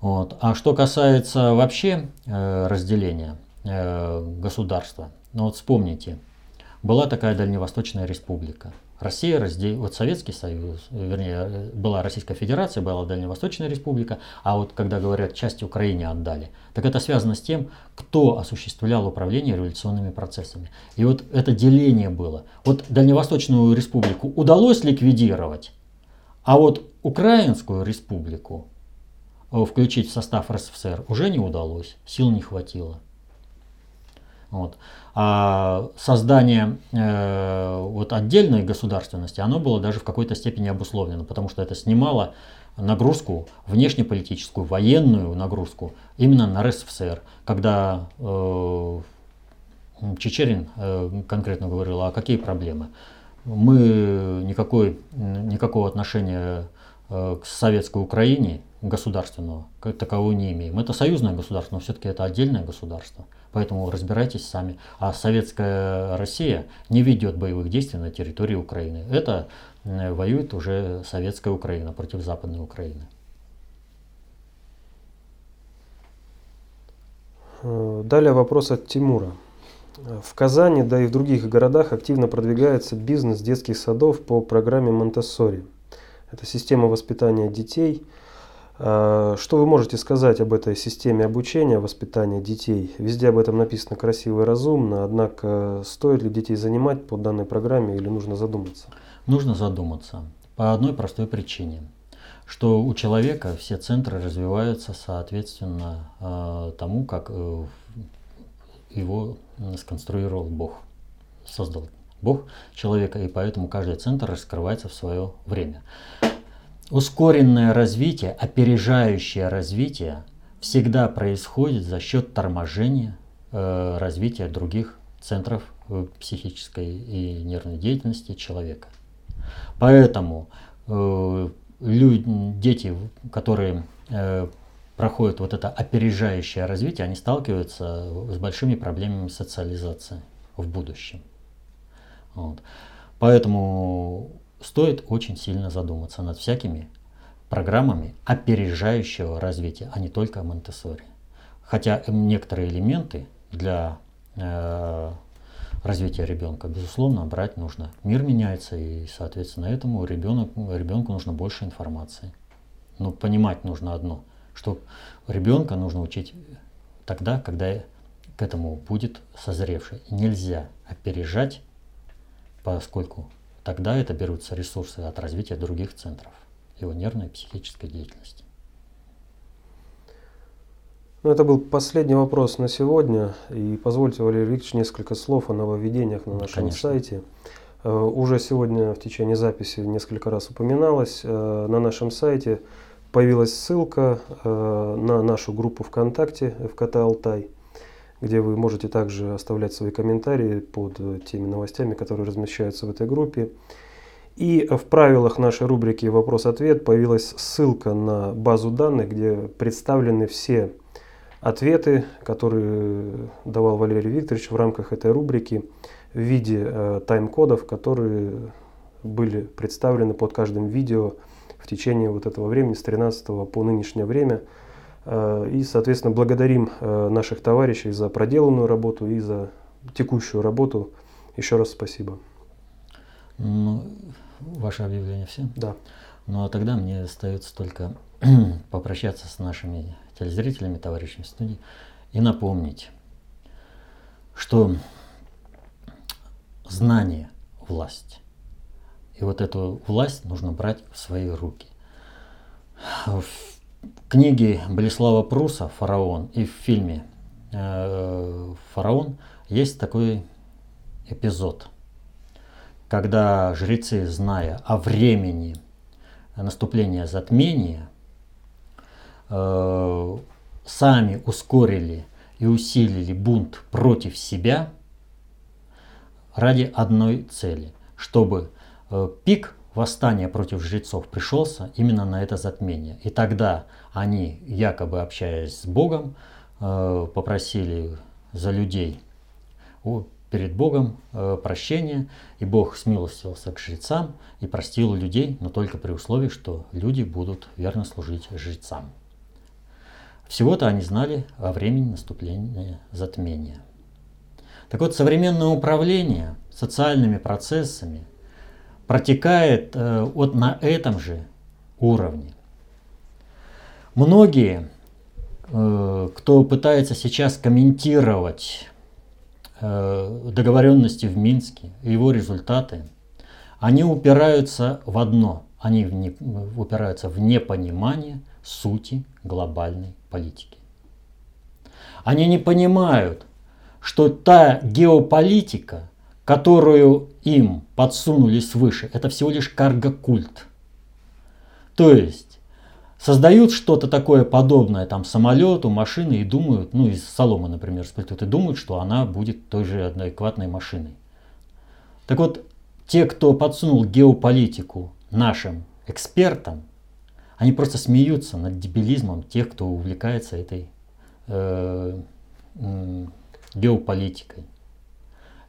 Вот. А что касается вообще э, разделения э, государства, ну вот вспомните, была такая Дальневосточная республика. Россия раздел... вот Советский Союз, вернее, была Российская Федерация, была Дальневосточная Республика, а вот когда говорят, часть Украине отдали, так это связано с тем, кто осуществлял управление революционными процессами. И вот это деление было. Вот Дальневосточную Республику удалось ликвидировать, а вот Украинскую Республику включить в состав РСФСР уже не удалось, сил не хватило. Вот. А создание э, вот отдельной государственности, оно было даже в какой-то степени обусловлено, потому что это снимало нагрузку, внешнеполитическую, военную нагрузку именно на РСФСР, когда э, Чечерин э, конкретно говорил, а какие проблемы? Мы никакой, никакого отношения э, к советской Украине государственного как такового не имеем. Это союзное государство, но все-таки это отдельное государство. Поэтому разбирайтесь сами. А советская Россия не ведет боевых действий на территории Украины. Это воюет уже советская Украина против Западной Украины. Э, далее вопрос от Тимура. В Казани, да и в других городах активно продвигается бизнес детских садов по программе Монтессори. Это система воспитания детей – что вы можете сказать об этой системе обучения, воспитания детей? Везде об этом написано красиво и разумно, однако стоит ли детей занимать по данной программе или нужно задуматься? Нужно задуматься по одной простой причине, что у человека все центры развиваются соответственно а, тому, как э, его сконструировал Бог, создал Бог человека, и поэтому каждый центр раскрывается в свое время. Ускоренное развитие, опережающее развитие всегда происходит за счет торможения э, развития других центров э, психической и нервной деятельности человека. Поэтому э, люди, дети, которые э, проходят вот это опережающее развитие, они сталкиваются с большими проблемами социализации в будущем. Вот. Поэтому стоит очень сильно задуматься над всякими программами опережающего развития, а не только монте Хотя некоторые элементы для э, развития ребенка, безусловно, брать нужно. Мир меняется, и, соответственно, этому ребенок, ребенку нужно больше информации. Но понимать нужно одно, что ребенка нужно учить тогда, когда к этому будет созревший. Нельзя опережать, поскольку Тогда это берутся ресурсы от развития других центров, его нервной и психической деятельности. Ну, это был последний вопрос на сегодня. И позвольте, Валерий Викторович, несколько слов о нововведениях на нашем Конечно. сайте. Э, уже сегодня в течение записи несколько раз упоминалось. Э, на нашем сайте появилась ссылка э, на нашу группу ВКонтакте ФКТ Алтай где вы можете также оставлять свои комментарии под э, теми новостями, которые размещаются в этой группе. И в правилах нашей рубрики «Вопрос-ответ» появилась ссылка на базу данных, где представлены все ответы, которые давал Валерий Викторович в рамках этой рубрики в виде э, тайм-кодов, которые были представлены под каждым видео в течение вот этого времени, с 13 по нынешнее время – и, соответственно, благодарим э, наших товарищей за проделанную работу и за текущую работу. Еще раз спасибо. Ну, ваше объявление все? Да. Ну а тогда мне остается только попрощаться с нашими телезрителями, товарищами в студии и напомнить, что знание – власть. И вот эту власть нужно брать в свои руки. В книге Болеслава Пруса «Фараон» и в фильме э, «Фараон» есть такой эпизод, когда жрецы, зная о времени наступления затмения, э, сами ускорили и усилили бунт против себя ради одной цели, чтобы э, пик восстание против жрецов пришелся именно на это затмение. И тогда они, якобы общаясь с Богом, э, попросили за людей перед Богом э, прощения, и Бог смилостивился к жрецам и простил людей, но только при условии, что люди будут верно служить жрецам. Всего-то они знали о времени наступления затмения. Так вот, современное управление социальными процессами – протекает э, вот на этом же уровне. Многие, э, кто пытается сейчас комментировать э, договоренности в Минске и его результаты, они упираются в одно. Они в не, упираются в непонимание сути глобальной политики. Они не понимают, что та геополитика, которую им подсунули свыше, это всего лишь карго-культ. То есть создают что-то такое подобное там самолету, машины и думают, ну из соломы, например, сплетут и думают, что она будет той же адекватной машиной. Так вот, те, кто подсунул геополитику нашим экспертам, они просто смеются над дебилизмом тех, кто увлекается этой э, э, геополитикой.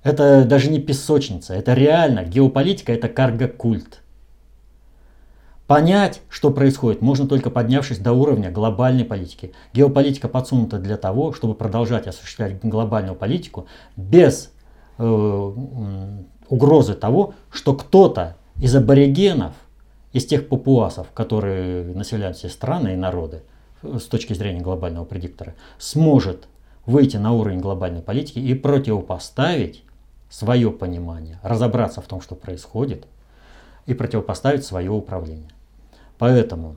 Это даже не песочница, это реально. Геополитика это карго-культ. Понять, что происходит, можно только поднявшись до уровня глобальной политики. Геополитика подсунута для того, чтобы продолжать осуществлять глобальную политику без э, угрозы того, что кто-то из аборигенов, из тех папуасов, которые населяют все страны и народы, с точки зрения глобального предиктора, сможет выйти на уровень глобальной политики и противопоставить свое понимание, разобраться в том, что происходит, и противопоставить свое управление. Поэтому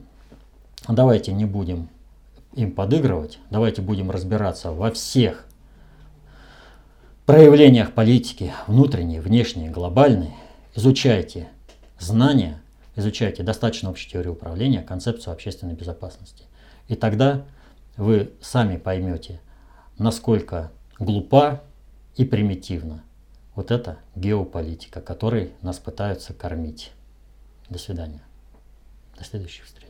давайте не будем им подыгрывать, давайте будем разбираться во всех проявлениях политики, внутренней, внешней, глобальной. Изучайте знания, изучайте достаточно общей теории управления, концепцию общественной безопасности. И тогда вы сами поймете, насколько глупа и примитивна вот это геополитика, которой нас пытаются кормить. До свидания. До следующих встреч.